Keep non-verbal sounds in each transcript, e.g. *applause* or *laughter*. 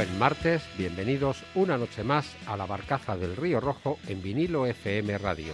buen martes, bienvenidos una noche más a la barcaza del Río Rojo en vinilo FM Radio.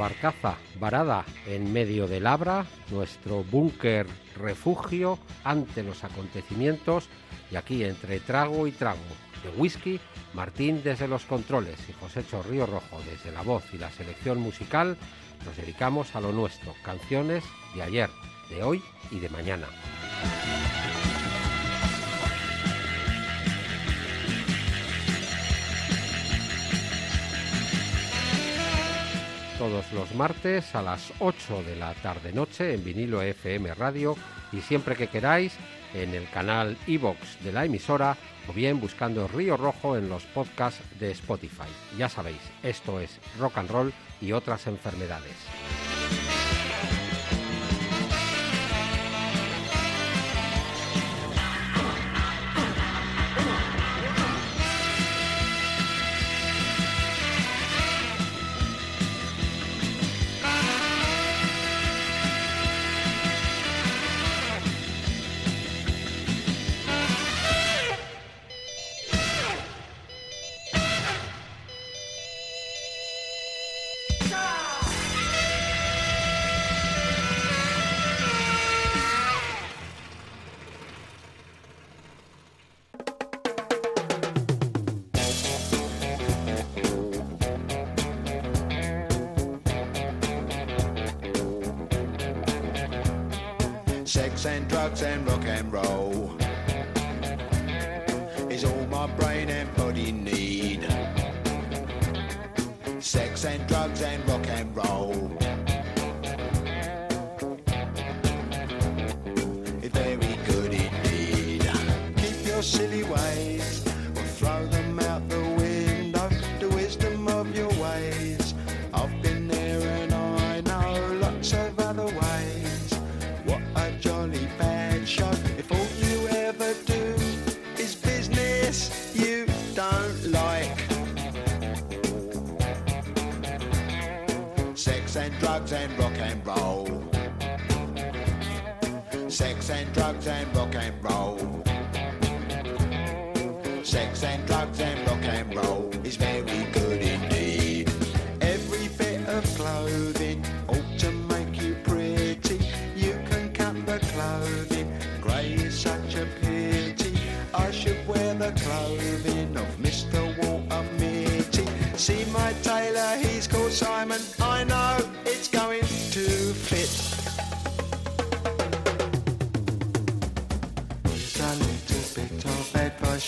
Barcaza varada en medio del Abra, nuestro búnker refugio ante los acontecimientos y aquí entre trago y trago de whisky, Martín desde los controles y José Río Rojo desde la voz y la selección musical, nos dedicamos a lo nuestro, canciones de ayer, de hoy y de mañana. Todos los martes a las 8 de la tarde-noche en vinilo FM Radio y siempre que queráis en el canal iBox de la emisora o bien buscando Río Rojo en los podcasts de Spotify. Ya sabéis, esto es rock and roll y otras enfermedades. And rock and roll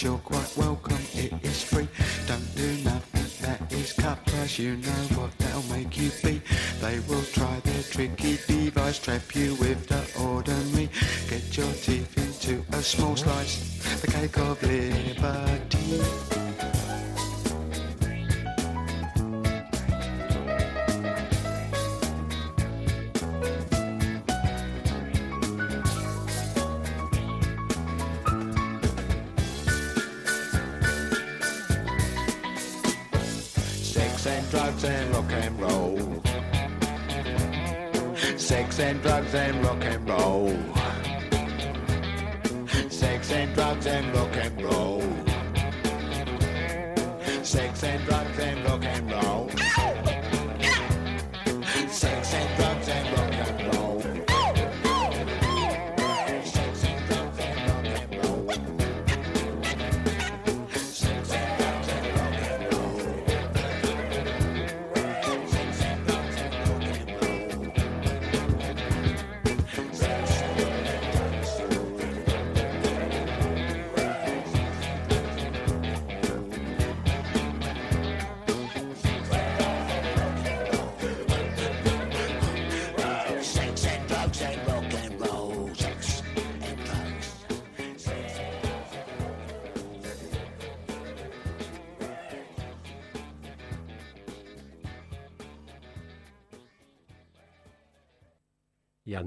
you're quite welcome, it is free. Don't do nothing that is cut price, you know what they'll make you be. They will try their tricky device, trap you with the ordinary. Get your teeth into a small slice, the cake of liberty.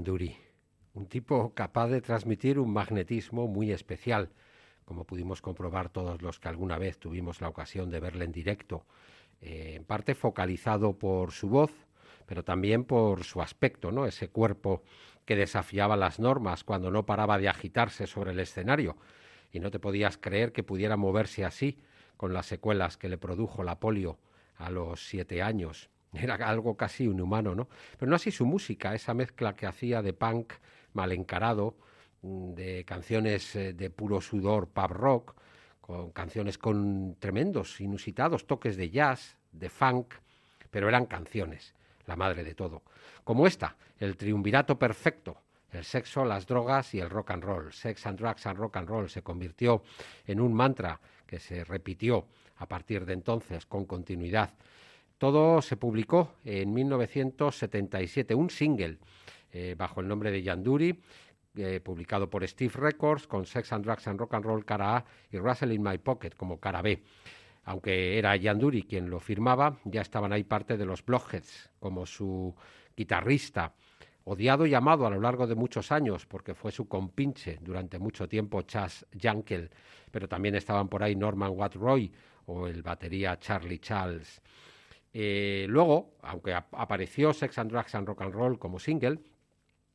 Un tipo capaz de transmitir un magnetismo muy especial, como pudimos comprobar todos los que alguna vez tuvimos la ocasión de verle en directo, eh, en parte focalizado por su voz, pero también por su aspecto, ¿no? Ese cuerpo que desafiaba las normas cuando no paraba de agitarse sobre el escenario y no te podías creer que pudiera moverse así con las secuelas que le produjo la polio a los siete años. Era algo casi inhumano, ¿no? Pero no así su música, esa mezcla que hacía de punk mal encarado, mm, de canciones eh, de puro sudor pub rock, con canciones con tremendos, inusitados toques de jazz, de funk, pero eran canciones, la madre de todo. Como esta, el triunvirato perfecto, el sexo, las drogas y el rock and roll. Sex and drugs and rock and roll se convirtió en un mantra que se repitió a partir de entonces con continuidad. Todo se publicó en 1977, un single eh, bajo el nombre de Yanduri, eh, publicado por Steve Records, con Sex and Drugs and Rock and Roll cara A y Russell in My Pocket como cara B. Aunque era Yanduri quien lo firmaba, ya estaban ahí parte de los Blockheads, como su guitarrista, odiado y amado a lo largo de muchos años, porque fue su compinche durante mucho tiempo Chas Jankel, pero también estaban por ahí Norman Watt-Roy o el batería Charlie Charles. Eh, luego, aunque apareció Sex and Drugs and Rock and Roll como single,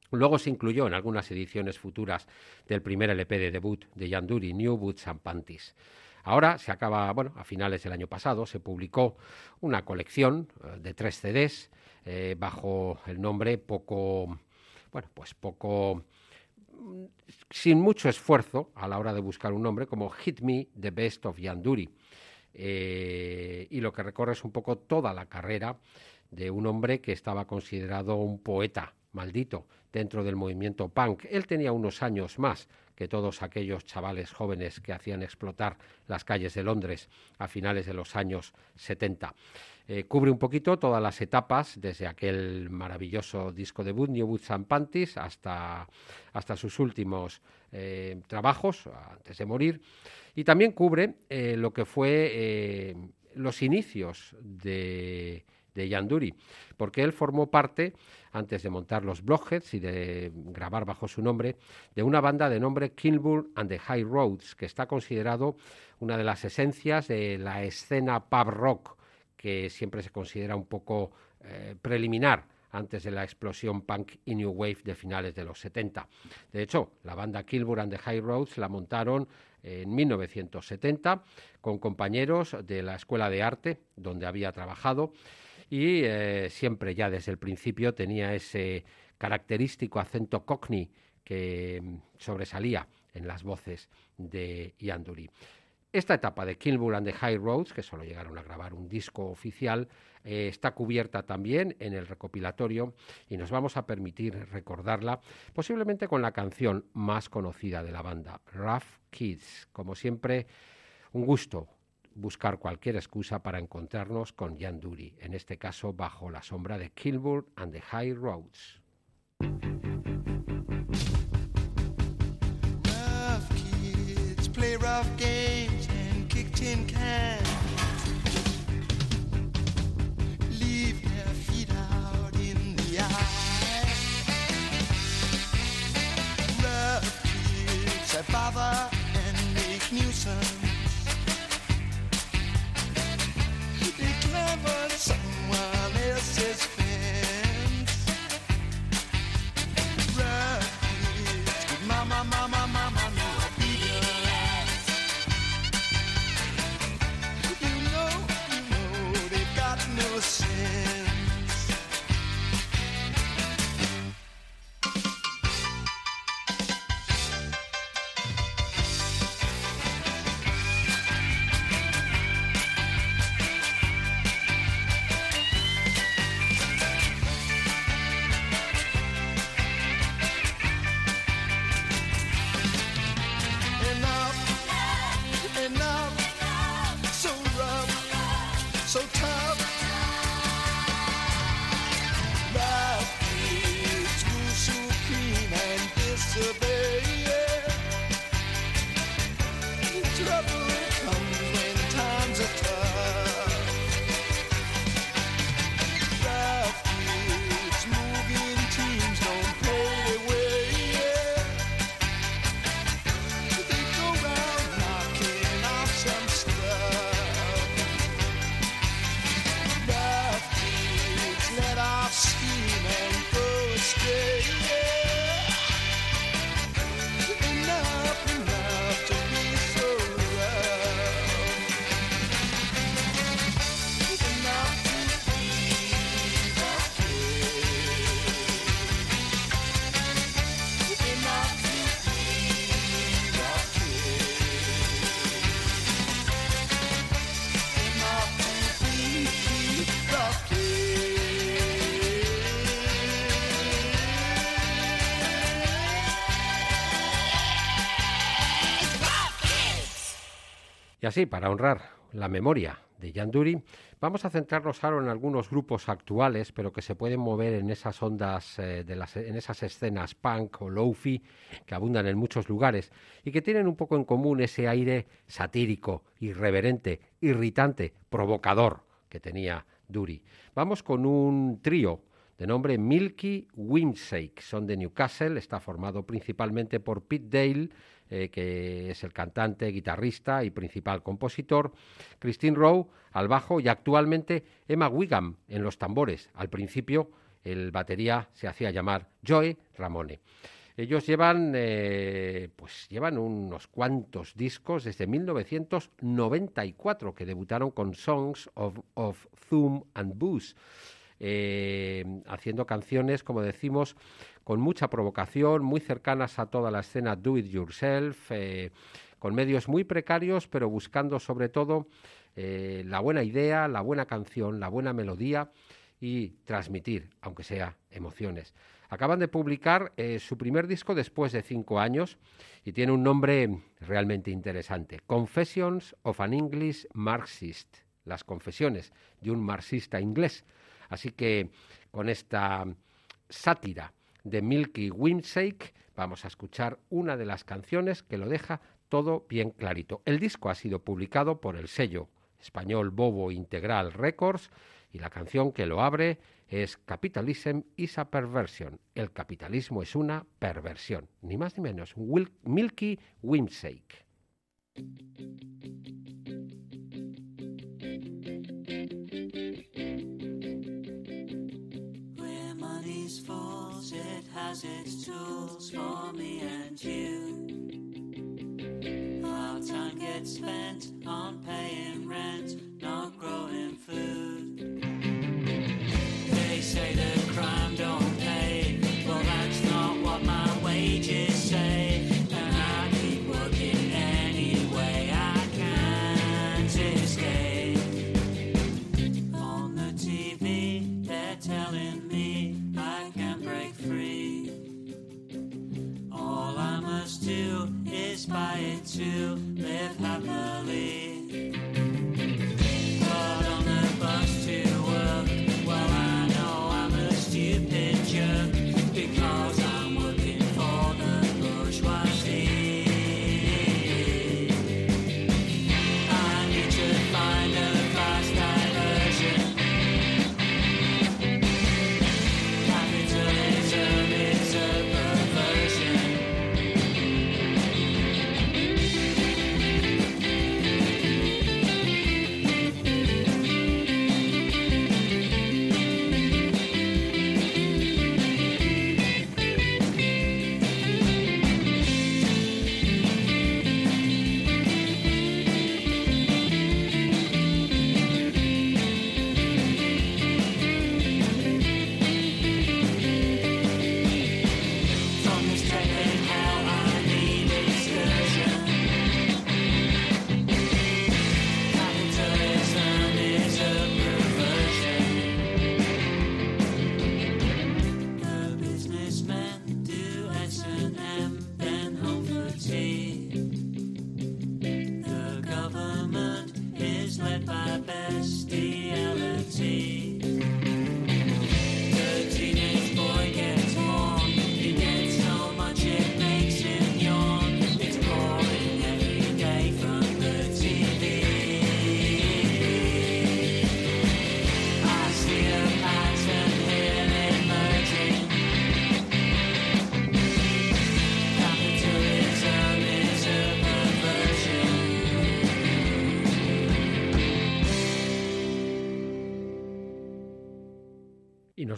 luego se incluyó en algunas ediciones futuras del primer LP de debut de Yanduri, New Boots and Panties. Ahora se acaba, bueno, a finales del año pasado se publicó una colección eh, de tres CDs eh, bajo el nombre poco, bueno, pues poco mm, sin mucho esfuerzo a la hora de buscar un nombre como Hit Me the Best of Yanduri. Eh, y lo que recorre es un poco toda la carrera de un hombre que estaba considerado un poeta maldito dentro del movimiento punk. Él tenía unos años más que todos aquellos chavales jóvenes que hacían explotar las calles de Londres a finales de los años 70. Eh, cubre un poquito todas las etapas, desde aquel maravilloso disco debut, New Boots and Panties, hasta, hasta sus últimos eh, trabajos, antes de morir. Y también cubre eh, lo que fue los inicios de, de Yanduri, porque él formó parte, antes de montar los Blockheads y de grabar bajo su nombre, de una banda de nombre Kilburn and the High Roads, que está considerado una de las esencias de la escena pub rock, que siempre se considera un poco eh, preliminar antes de la explosión punk y new wave de finales de los 70. De hecho, la banda Kilburn and the High Roads la montaron en 1970 con compañeros de la Escuela de Arte, donde había trabajado, y eh, siempre ya desde el principio tenía ese característico acento cockney que mm, sobresalía en las voces de Yanduri. Esta etapa de Kilburn and the High Roads, que solo llegaron a grabar un disco oficial, eh, está cubierta también en el recopilatorio y nos vamos a permitir recordarla posiblemente con la canción más conocida de la banda, Rough Kids. Como siempre, un gusto buscar cualquier excusa para encontrarnos con Jan Duri, en este caso bajo la sombra de Kilburn and the High Roads. Someone else's fence. Y así, para honrar la memoria de Jan Duri, vamos a centrarnos ahora en algunos grupos actuales, pero que se pueden mover en esas ondas, eh, de las, en esas escenas punk o lofi que abundan en muchos lugares y que tienen un poco en común ese aire satírico, irreverente, irritante, provocador que tenía Duri. Vamos con un trío de nombre Milky Whimsake. Son de Newcastle, está formado principalmente por Pete Dale, eh, que es el cantante, guitarrista y principal compositor, Christine Rowe al bajo y actualmente Emma Wiggum en los tambores. Al principio el batería se hacía llamar Joe Ramone. Ellos llevan, eh, pues llevan unos cuantos discos desde 1994 que debutaron con Songs of, of Zoom and Booze. Eh, haciendo canciones, como decimos, con mucha provocación, muy cercanas a toda la escena do it yourself, eh, con medios muy precarios, pero buscando sobre todo eh, la buena idea, la buena canción, la buena melodía y transmitir, aunque sea emociones. Acaban de publicar su primer disco después de cinco años y tiene un nombre realmente interesante, Confessions of an English Marxist, las confesiones de un marxista inglés. Así que con esta sátira de Milky Whimsake vamos a escuchar una de las canciones que lo deja todo bien clarito. El disco ha sido publicado por el sello español Bobo Integral Records y la canción que lo abre es Capitalism is a Perversion. El capitalismo es una perversión, ni más ni menos. Milky Whimsake. Has its tools for me and you. Our time gets spent on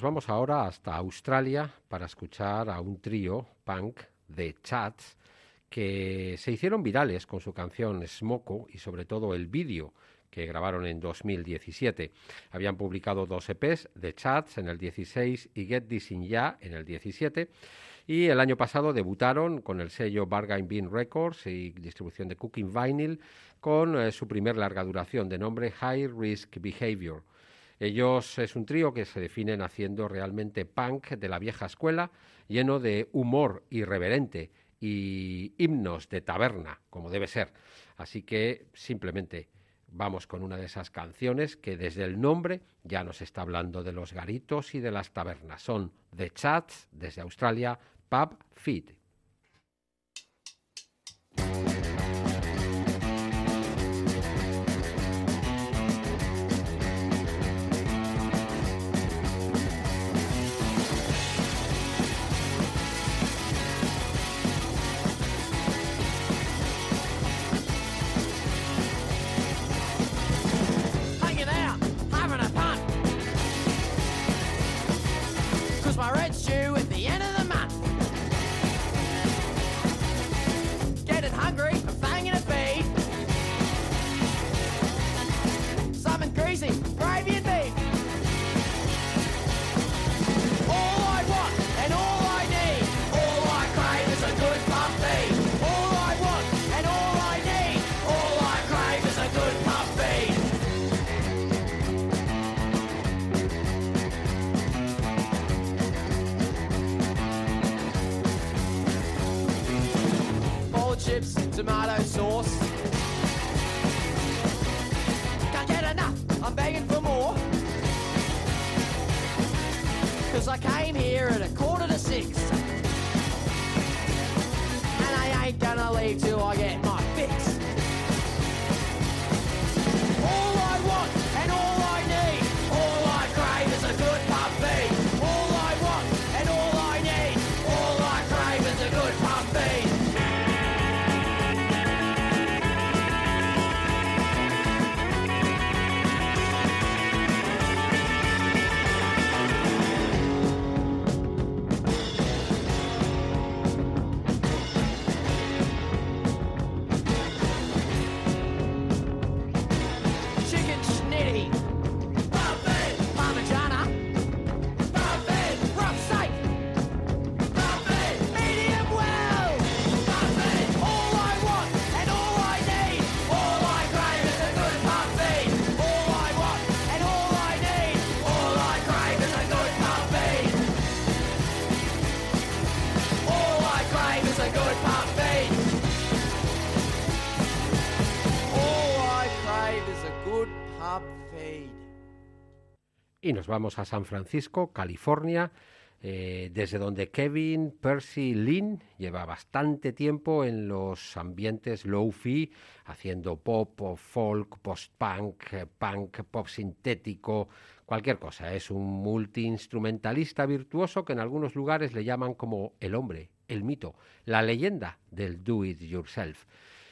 vamos ahora hasta Australia para escuchar a un trío punk de chats que se hicieron virales con su canción Smoko y sobre todo el vídeo que grabaron en 2017. Habían publicado dos EPs de chats en el 16 y Get This In Ya en el 17 y el año pasado debutaron con el sello Bargain Bean Records y distribución de Cooking Vinyl con eh, su primer larga duración de nombre High Risk Behavior. Ellos es un trío que se definen haciendo realmente punk de la vieja escuela, lleno de humor irreverente y himnos de taberna, como debe ser. Así que simplemente vamos con una de esas canciones que desde el nombre ya nos está hablando de los garitos y de las tabernas. Son The Chats desde Australia, Pub Feed. I ain't gonna leave till I vamos a San Francisco, California, eh, desde donde Kevin Percy Lynn lleva bastante tiempo en los ambientes low-fi, haciendo pop, folk, post-punk, eh, punk, pop sintético, cualquier cosa. Es un multiinstrumentalista virtuoso que en algunos lugares le llaman como el hombre, el mito, la leyenda del do it yourself.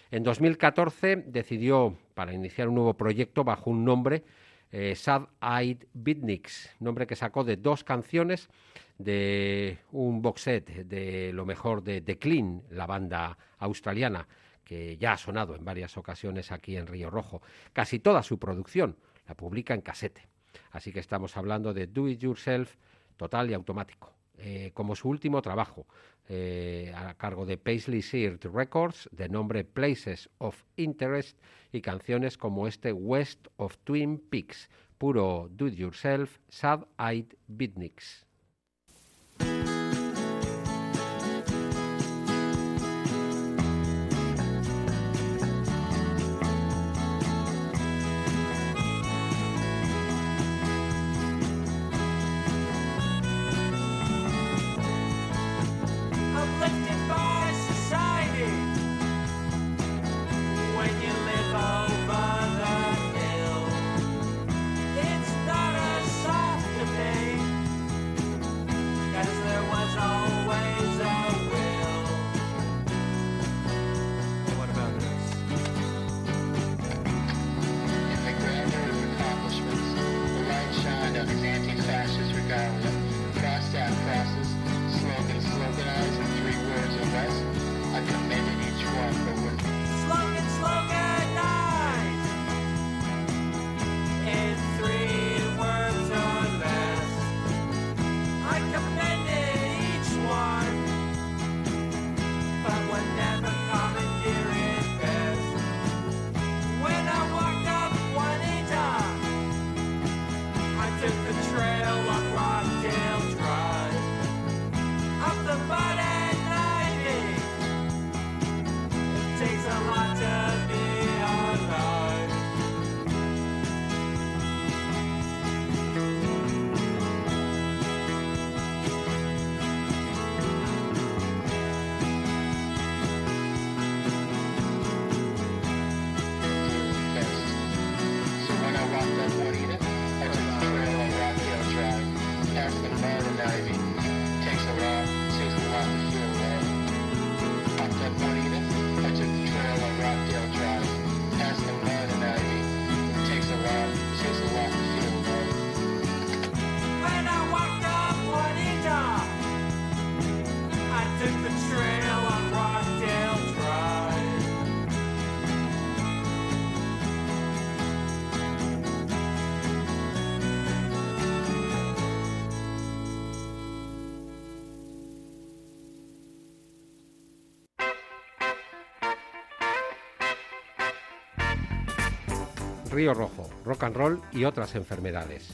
En 2014 decidió, para iniciar un nuevo proyecto bajo un nombre, eh, Sad Eyed Beatniks, nombre que sacó de dos canciones de un box set de lo mejor de The Clean, la banda australiana, que ya ha sonado en varias ocasiones aquí en Río Rojo. Casi toda su producción la publica en casete. Así que estamos hablando de Do It Yourself total y automático. Eh, como su último trabajo, eh, a cargo de Paisley Seared Records, de nombre Places of Interest, y canciones como este West of Twin Peaks, puro do it yourself, sad eyed beatniks. Rojo, rock and roll y otras enfermedades.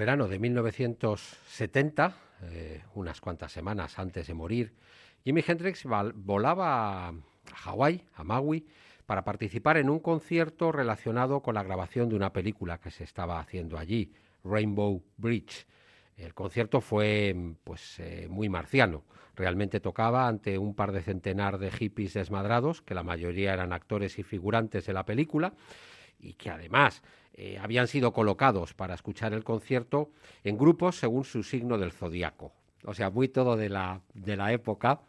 Verano de 1970, eh, unas cuantas semanas antes de morir, Jimi Hendrix volaba a Hawái, a Maui, para participar en un concierto relacionado con la grabación de una película que se estaba haciendo allí, Rainbow Bridge. El concierto fue pues eh, muy marciano. Realmente tocaba ante un par de centenar de hippies desmadrados, que la mayoría eran actores y figurantes de la película, y que además eh, habían sido colocados para escuchar el concierto en grupos según su signo del zodiaco. O sea, muy todo de la, de la época,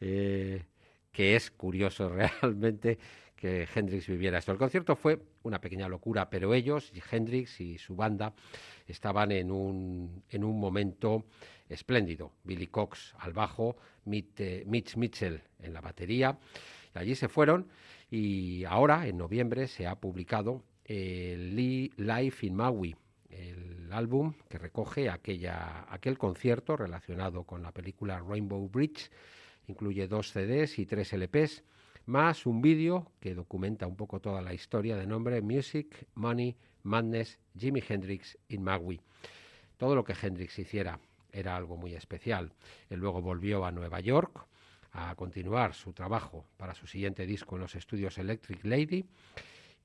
eh, que es curioso *laughs* realmente que Hendrix viviera esto. El concierto fue una pequeña locura, pero ellos, Hendrix y su banda, estaban en un, en un momento espléndido. Billy Cox al bajo, Mitch, eh, Mitch Mitchell en la batería. Allí se fueron y ahora, en noviembre, se ha publicado Lee Life in Maui, el álbum que recoge aquella, aquel concierto relacionado con la película Rainbow Bridge. Incluye dos CDs y tres LPs, más un vídeo que documenta un poco toda la historia de nombre Music, Money, Madness, Jimi Hendrix in Maui. Todo lo que Hendrix hiciera era algo muy especial. Él luego volvió a Nueva York a continuar su trabajo para su siguiente disco en los estudios Electric Lady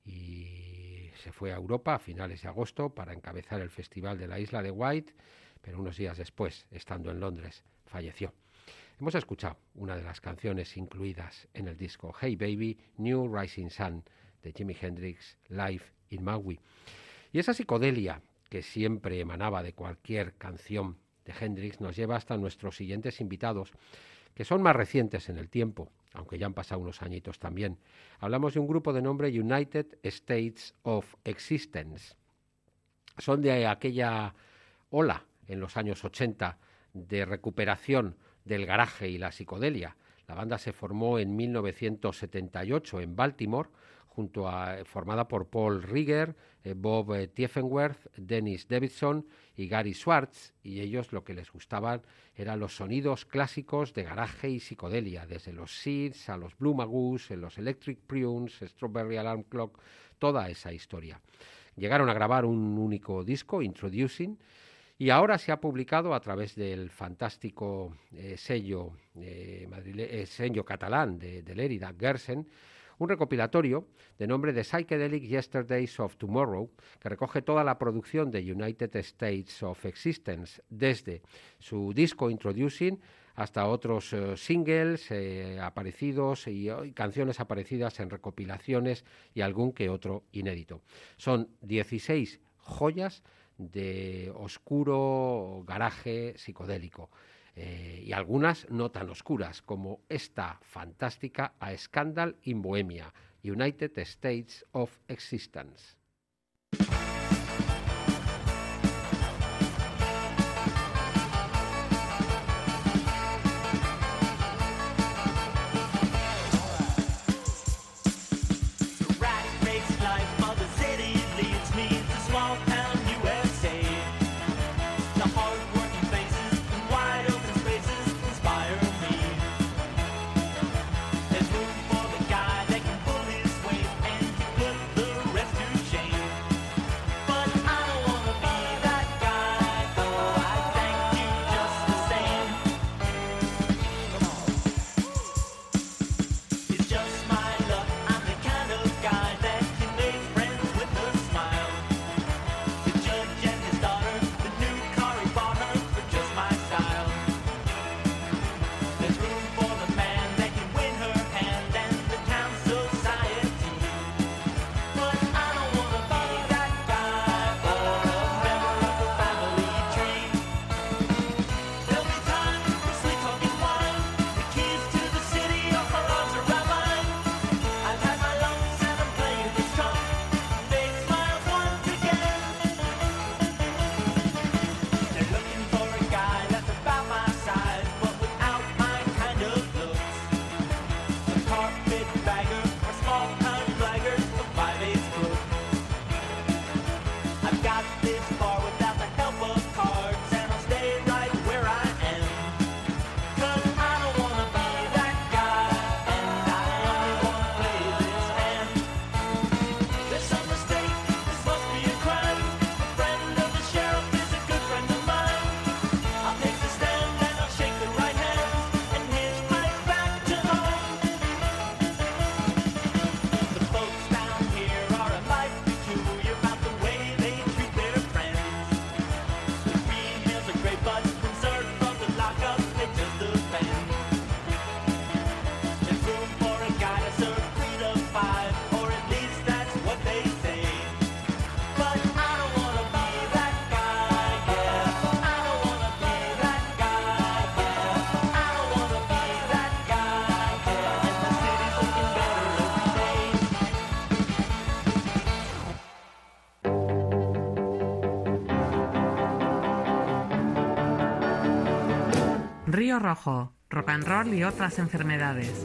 y se fue a Europa a finales de agosto para encabezar el festival de la isla de White, pero unos días después, estando en Londres, falleció. Hemos escuchado una de las canciones incluidas en el disco Hey Baby, New Rising Sun de Jimi Hendrix Live in Maui. Y esa psicodelia que siempre emanaba de cualquier canción de Hendrix nos lleva hasta nuestros siguientes invitados, que son más recientes en el tiempo, aunque ya han pasado unos añitos también. Hablamos de un grupo de nombre United States of Existence. Son de aquella ola en los años 80 de recuperación del garaje y la psicodelia. La banda se formó en 1978 en Baltimore, a, formada por Paul Rieger, eh, Bob eh, Tiefenwerth, Dennis Davidson y Gary Schwartz, y ellos lo que les gustaban eran los sonidos clásicos de garaje y psicodelia, desde los Seeds a los Blue Magoos, los Electric Prunes, Strawberry Alarm Clock, toda esa historia. Llegaron a grabar un único disco, Introducing, y ahora se ha publicado a través del fantástico eh, eh, eh, sello catalán de, de Lérida, Gersen, un recopilatorio de nombre de Psychedelic Yesterdays of Tomorrow, que recoge toda la producción de United States of Existence, desde su disco Introducing hasta otros eh, singles eh, aparecidos y, y canciones aparecidas en recopilaciones y algún que otro inédito. Son 16 joyas de oscuro garaje psicodélico. Eh, y algunas no tan oscuras como esta fantástica A Scandal in Bohemia, United States of Existence. Rojo, rock and roll y otras enfermedades.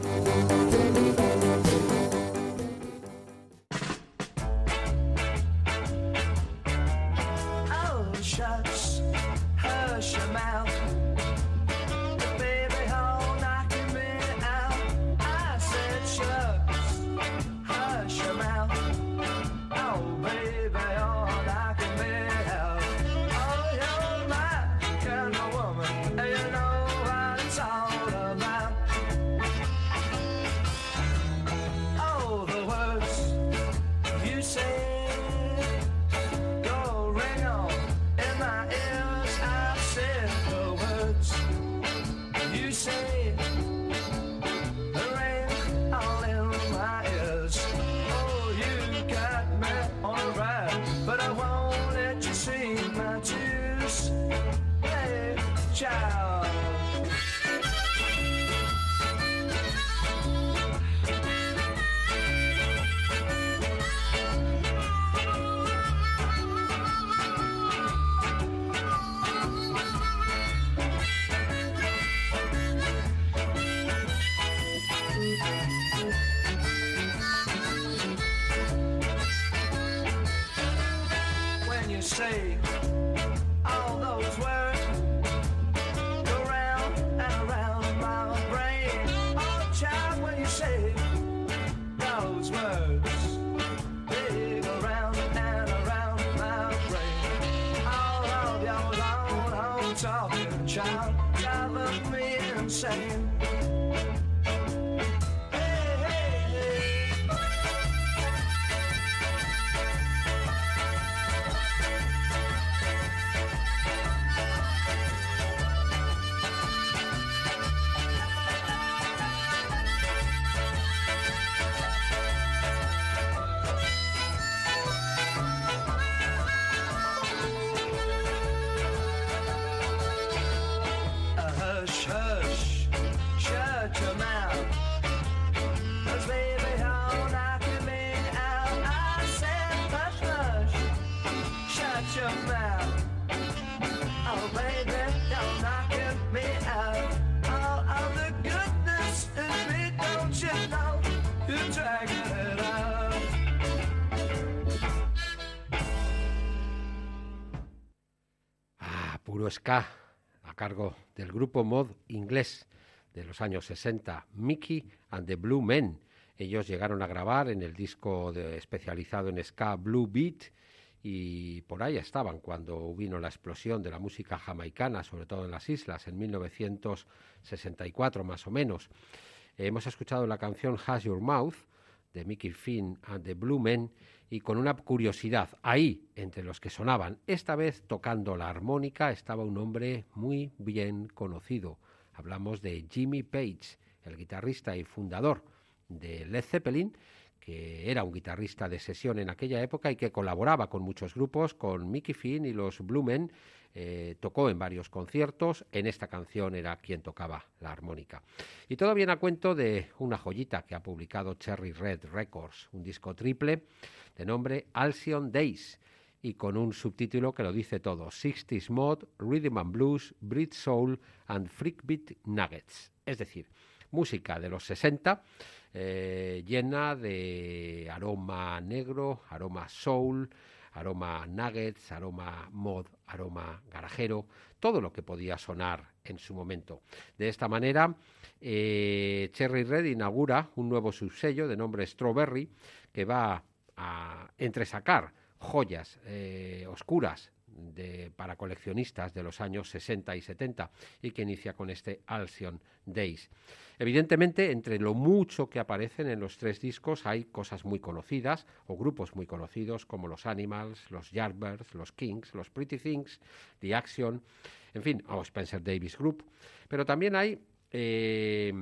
A cargo del grupo mod inglés de los años 60, Mickey and the Blue Men. Ellos llegaron a grabar en el disco especializado en ska Blue Beat y por ahí estaban cuando vino la explosión de la música jamaicana, sobre todo en las islas, en 1964 más o menos. hemos escuchado la canción Has Your Mouth de Mickey Finn and the Blue Men y con una curiosidad, ahí, entre los que sonaban, esta vez tocando la armónica, estaba un hombre muy bien conocido. Hablamos de Jimmy Page, el guitarrista y fundador de Led Zeppelin, era un guitarrista de sesión en aquella época y que colaboraba con muchos grupos, con Mickey Finn y los Blue Men, eh, tocó en varios conciertos, en esta canción era quien tocaba la armónica. Y todo viene a cuento de una joyita que ha publicado Cherry Red Records, un disco triple de nombre Alcyon Days y con un subtítulo que lo dice todo, 60s Mod, Rhythm and Blues, Brit Soul and Freakbeat Nuggets. Es decir, música de los 60 eh, llena de aroma negro, aroma soul, aroma nuggets, aroma mod, aroma garajero, todo lo que podía sonar en su momento. De esta manera, eh, Cherry Red inaugura un nuevo subsello de nombre Strawberry que va a entresacar joyas eh, oscuras de, para coleccionistas de los años 60 y 70 y que inicia con este Alcyon Days. Evidentemente, entre lo mucho que aparecen en los tres discos hay cosas muy conocidas o grupos muy conocidos como los Animals, los Yardbirds, los Kings, los Pretty Things, The Action, en fin, o Spencer Davis Group. Pero también hay eh,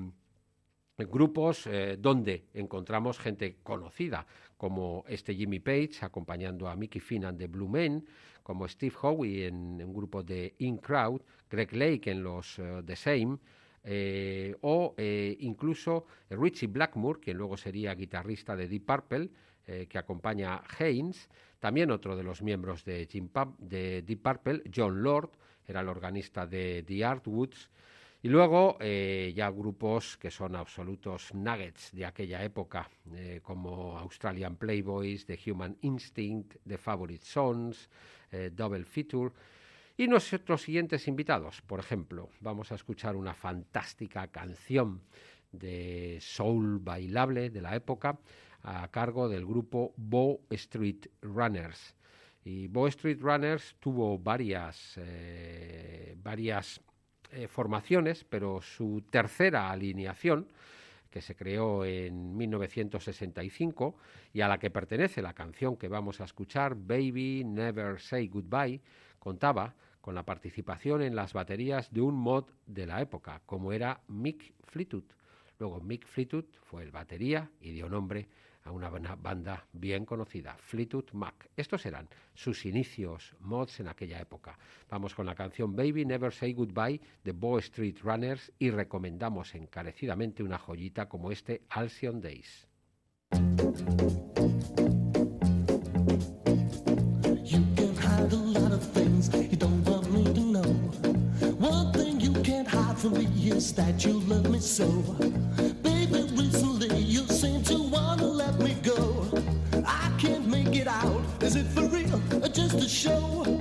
grupos eh, donde encontramos gente conocida, como este Jimmy Page acompañando a Mickey Finn and the Blue Men, como Steve Howe en un grupo de In Crowd, Greg Lake en los uh, The Same, eh, o eh, incluso Richie Blackmore, quien luego sería guitarrista de Deep Purple, eh, que acompaña a Haynes, también otro de los miembros de, de Deep Purple, John Lord, era el organista de The Artwoods, Y luego eh, ya grupos que son absolutos nuggets de aquella época, eh, como Australian Playboys, The Human Instinct, The Favorite Sons, eh, Double Feature. Y nuestros siguientes invitados, por ejemplo, vamos a escuchar una fantástica canción de soul bailable de la época a cargo del grupo Bow Street Runners. Y Bow Street Runners tuvo varias, varias eh, formaciones, pero su tercera alineación, que se creó en 1965 y a la que pertenece la canción que vamos a escuchar, Baby Never Say Goodbye, contaba con la participación en las baterías de un mod de la época, como era Mick Fleetwood. Luego Mick Fleetwood fue el batería y dio nombre una bana- banda bien conocida, Fleetwood Mac. Estos eran sus inicios mods en aquella época. Vamos con la canción Baby Never Say Goodbye de Bow Street Runners y recomendamos encarecidamente una joyita como este Alcyon Days. A just a show?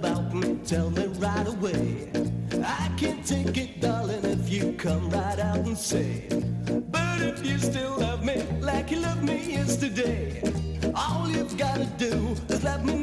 About me, tell me right away. I can't take it, darling, if you come right out and say. But if you still love me like you loved me yesterday, all you've gotta do is let me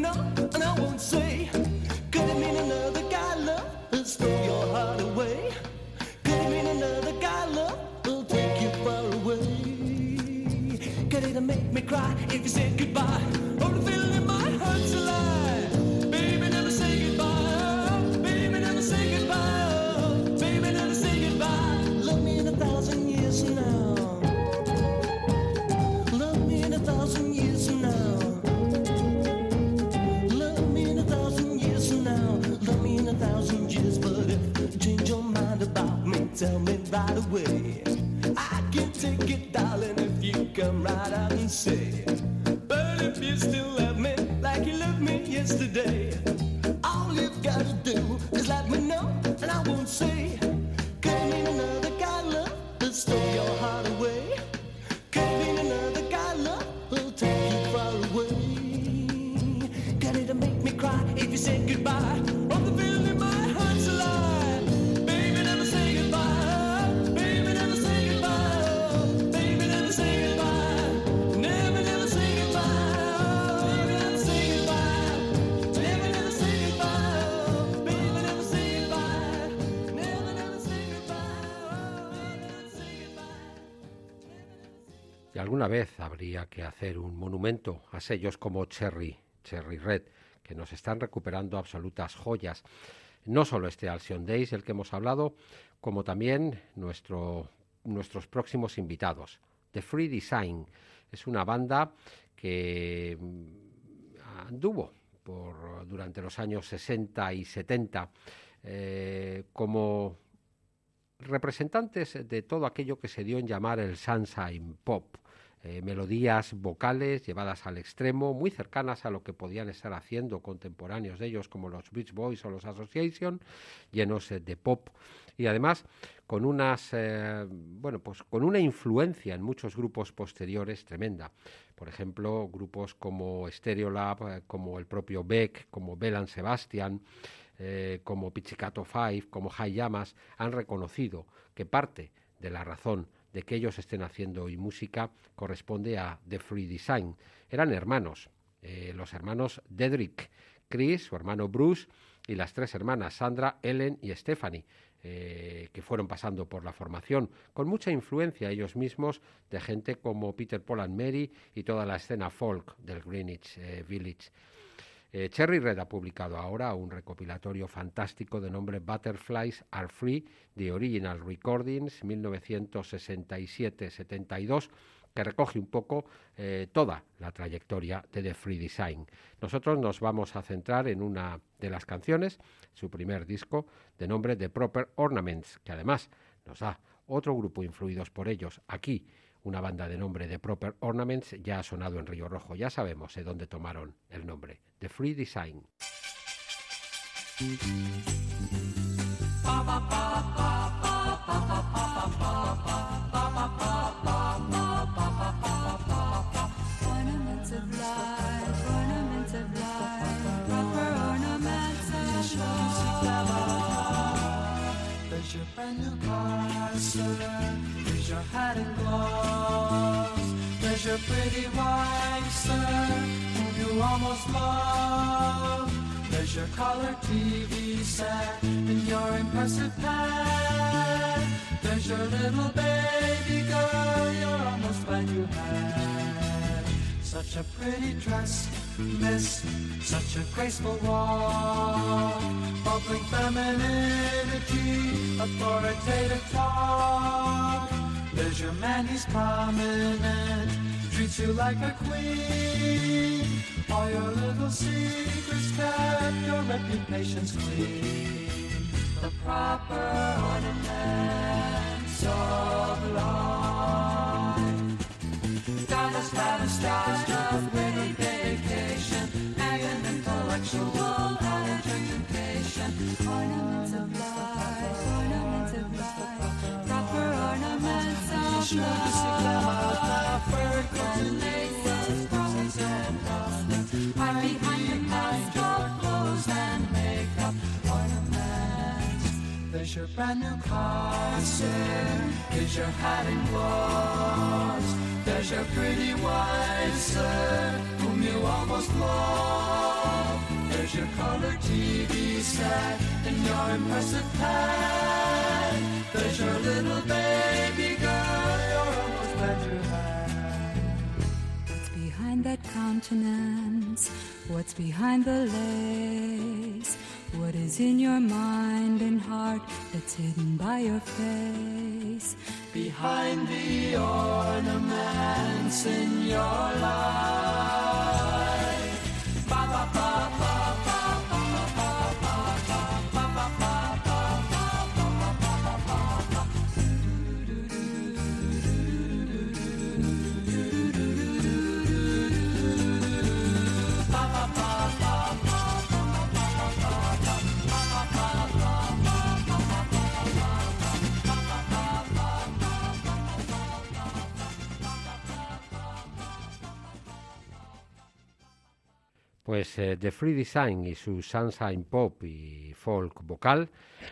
que hacer un monumento a sellos como Cherry, Cherry Red, que nos están recuperando absolutas joyas. No solo este Alcyon Days, el que hemos hablado, como también nuestro, nuestros próximos invitados. The Free Design es una banda que mm, anduvo por, durante los años 60 y 70 eh, como representantes de todo aquello que se dio en llamar el Sunshine Pop. Eh, melodías vocales llevadas al extremo, muy cercanas a lo que podían estar haciendo contemporáneos de ellos como los Beach Boys o los Association, llenos eh, de pop y además con unas eh, bueno pues con una influencia en muchos grupos posteriores tremenda. Por ejemplo, grupos como Stereolab, como el propio Beck, como Belan Sebastian, como Pichicato Five, como High han reconocido que parte de la razón de que ellos estén haciendo hoy música corresponde a The Free Design. Eran hermanos, eh, los hermanos Dedrick, Chris, su hermano Bruce, y las tres hermanas, Sandra, Ellen y Stephanie, eh, que fueron pasando por la formación, con mucha influencia ellos mismos de gente como Peter Paul and Mary y toda la escena folk del Greenwich eh, Village. Eh, Cherry Red ha publicado ahora un recopilatorio fantástico de nombre Butterflies Are Free, The Original Recordings, 1967-72, que recoge un poco eh, toda la trayectoria de The Free Design. Nosotros nos vamos a centrar en una de las canciones, su primer disco, de nombre The Proper Ornaments, que además nos da otro grupo influidos por ellos aquí. Una banda de nombre de Proper Ornaments ya ha sonado en Río Rojo, ya sabemos de dónde tomaron el nombre, The Free Design. Hat and gloves. There's your pretty wife, sir, whom you almost love. There's your color TV set and your impressive pet. There's your little baby girl you're almost glad you had. Such a pretty dress, miss, such a graceful walk, bubbling femininity, authoritative talk. There's your man, he's prominent, treats you like a queen. All your little secrets kept, your reputation's clean. The proper ornaments of life. Stardust, stardust, stardust, your brand new car, sir. There's your hat and gloves. There's your pretty wife, sir, whom you almost love. There's your color TV set and your impressive pet. There's your little that countenance? What's behind the lace? What is in your mind and heart that's hidden by your face? Behind the ornaments in your life. Pues eh, The Free Design y su Sunshine Pop y folk vocal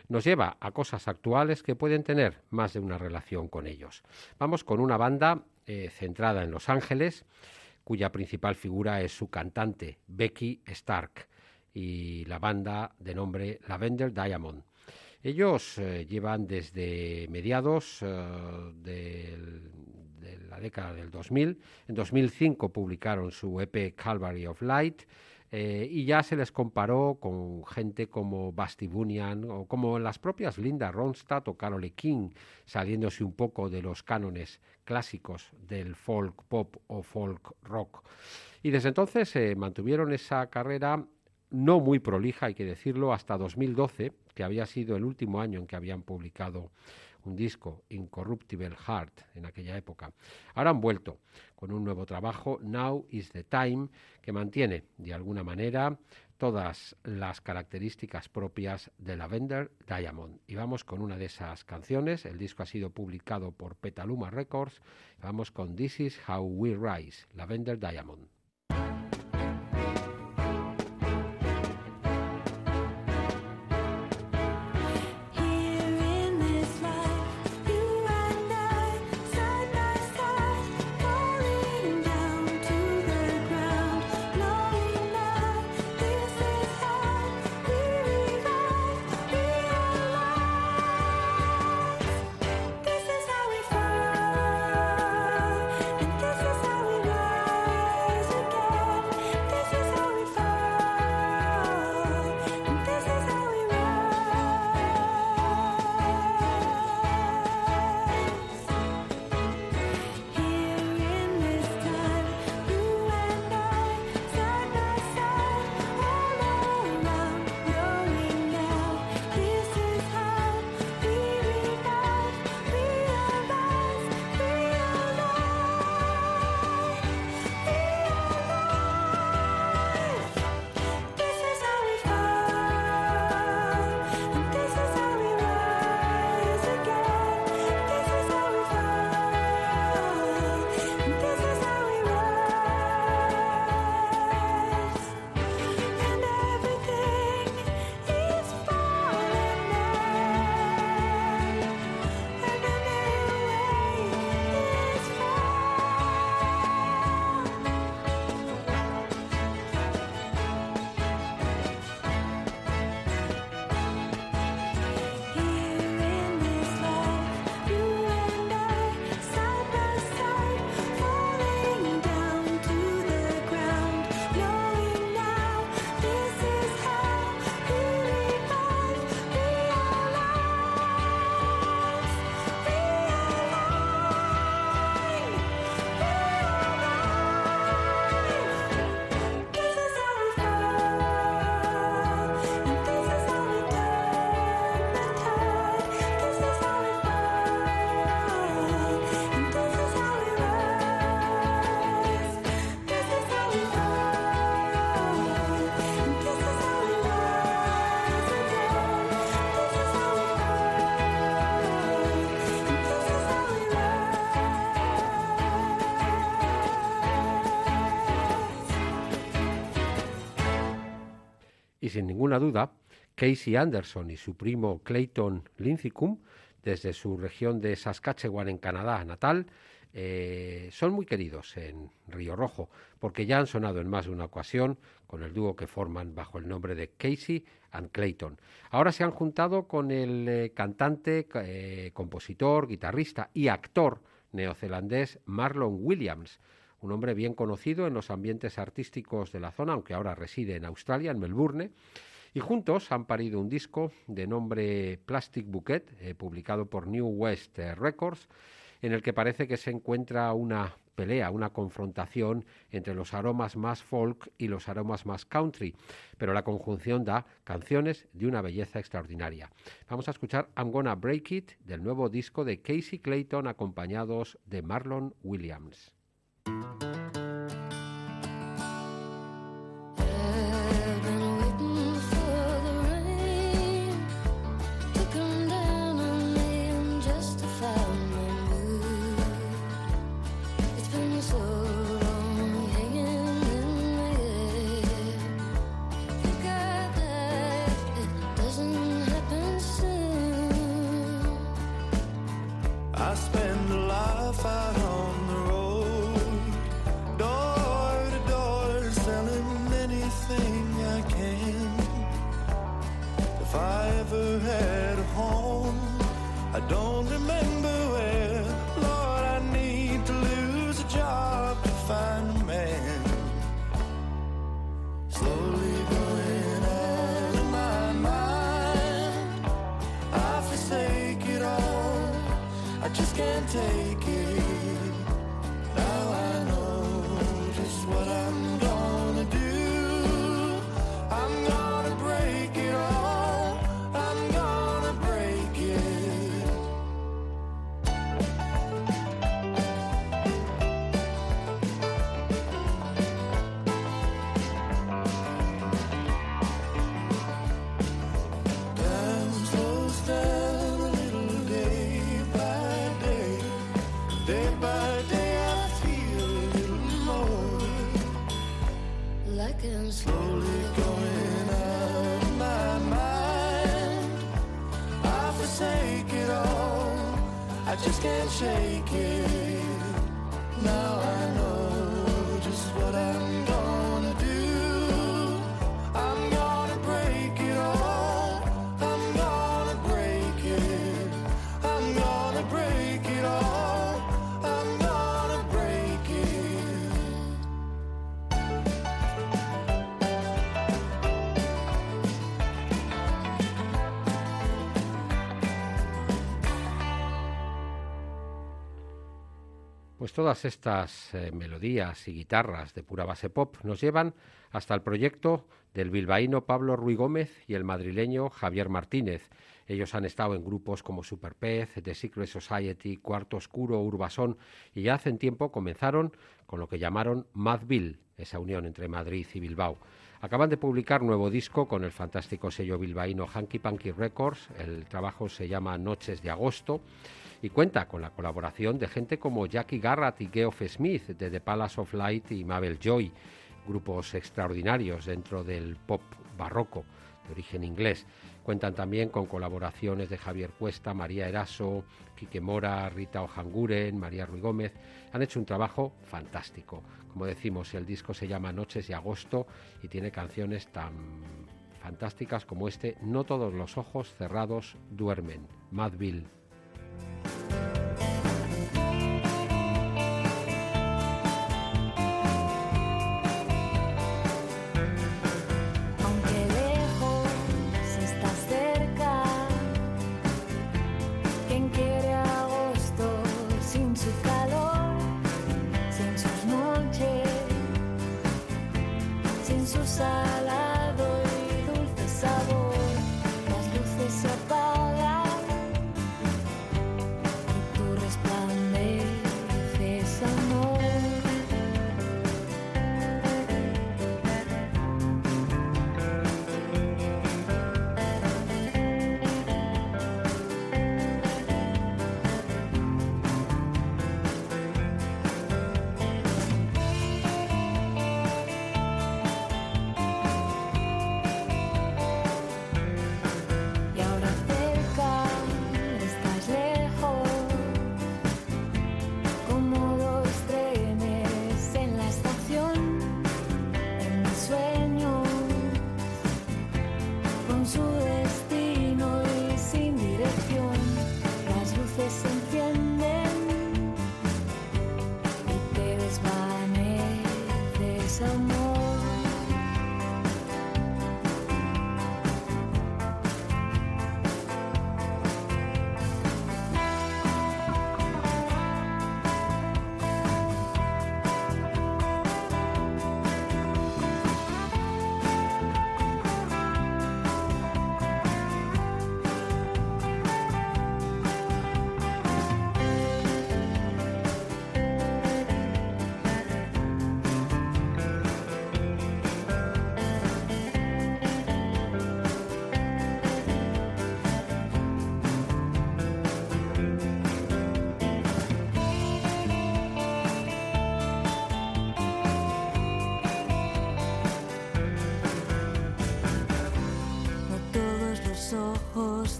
nos lleva a cosas actuales que pueden tener más de una relación con ellos. Vamos con una banda eh, centrada en Los Ángeles, cuya principal figura es su cantante, Becky Stark, y la banda de nombre Lavender Diamond. Ellos eh, llevan desde mediados del- de la década del 2000. En 2005 publicaron su EP Calvary of Light eh, y ya se les comparó con gente como Basti Bunyan o como las propias Linda Ronstadt o Carole King, saliéndose un poco de los cánones clásicos del folk pop o folk rock. Y desde entonces eh, mantuvieron esa carrera no muy prolija, hay que decirlo, hasta 2012, que había sido el último año en que habían publicado un disco, Incorruptible Heart, en aquella época. Ahora han vuelto con un nuevo trabajo, Now is the Time, que mantiene, de alguna manera, todas las características propias de Lavender Diamond. Y vamos con una de esas canciones, el disco ha sido publicado por Petaluma Records, vamos con This is How We Rise, Lavender Diamond. Sin ninguna duda, Casey Anderson y su primo Clayton Linthicum, desde su región de Saskatchewan en Canadá natal, eh, son muy queridos en Río Rojo, porque ya han sonado en más de una ocasión con el dúo que forman bajo el nombre de Casey and Clayton. Ahora se han juntado con el eh, cantante, eh, compositor, guitarrista y actor neozelandés Marlon Williams, un hombre bien conocido en los ambientes artísticos de la zona, aunque ahora reside en Australia, en Melbourne, y juntos han parido un disco de nombre Plastic Bouquet, eh, publicado por New West eh, Records, en el que parece que se encuentra una pelea, una confrontación entre los aromas más folk y los aromas más country, pero la conjunción da canciones de una belleza extraordinaria. Vamos a escuchar I'm Gonna Break It del nuevo disco de Casey Clayton acompañados de Marlon Williams. Thank you. Can't take it. Todas estas eh, melodías y guitarras de pura base pop nos llevan hasta el proyecto del bilbaíno Pablo Ruy Gómez y el madrileño Javier Martínez. Ellos han estado en grupos como Superpez, The Secret Society, Cuarto Oscuro, Urbasón y ya hace tiempo comenzaron con lo que llamaron Madville, esa unión entre Madrid y Bilbao. Acaban de publicar nuevo disco con el fantástico sello bilbaíno Hanky Panky Records. El trabajo se llama Noches de Agosto y cuenta con la colaboración de gente como Jackie Garrett y Geoff Smith de The Palace of Light y Mabel Joy, grupos extraordinarios dentro del pop barroco de origen inglés. Cuentan también con colaboraciones de Javier Cuesta, María Eraso, Quique Mora, Rita Ojanguren, María Ruy Gómez. Han hecho un trabajo fantástico. Como decimos, el disco se llama Noches de Agosto y tiene canciones tan fantásticas como este No todos los ojos cerrados duermen, Madville.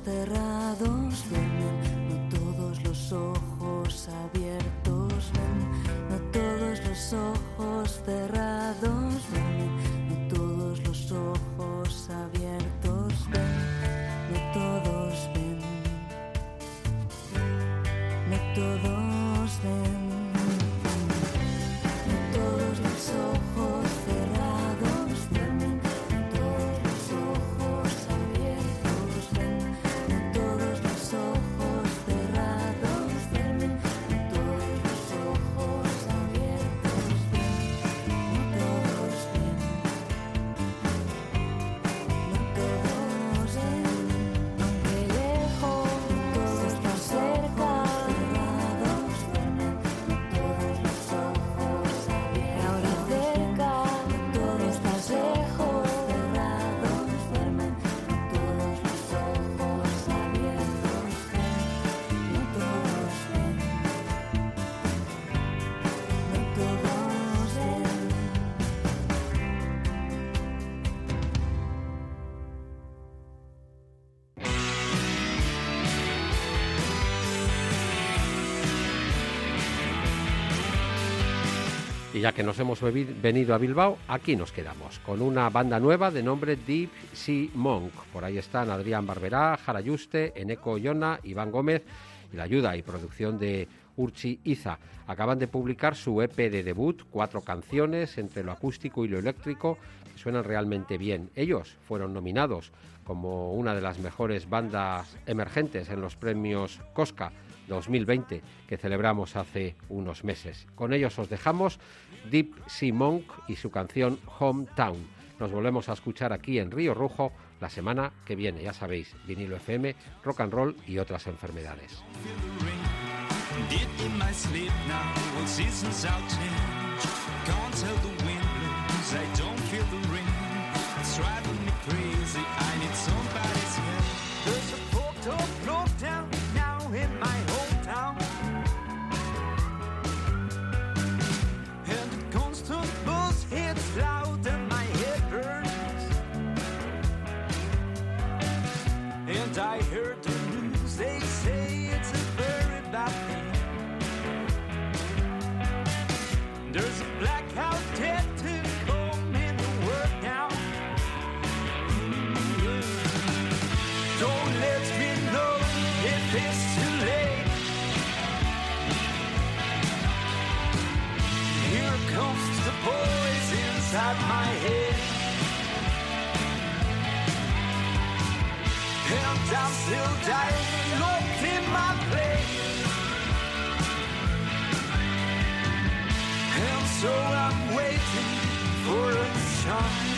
каждый. Y ya que nos hemos venido a Bilbao, aquí nos quedamos, con una banda nueva de nombre Deep Sea Monk. Por ahí están Adrián Barberá, Jara Yuste, Eneco Yona, Iván Gómez y la ayuda y producción de Urchi Iza. Acaban de publicar su EP de debut, cuatro canciones entre lo acústico y lo eléctrico, que suenan realmente bien. Ellos fueron nominados como una de las mejores bandas emergentes en los premios Cosca 2020 que celebramos hace unos meses. Con ellos os dejamos Deep Sea Monk y su canción Hometown. Nos volvemos a escuchar aquí en Río Rojo la semana que viene. Ya sabéis, vinilo FM, rock and roll y otras enfermedades. Driving me crazy, I need somebody's And I'm still dying, in my. And so I'm waiting for a shining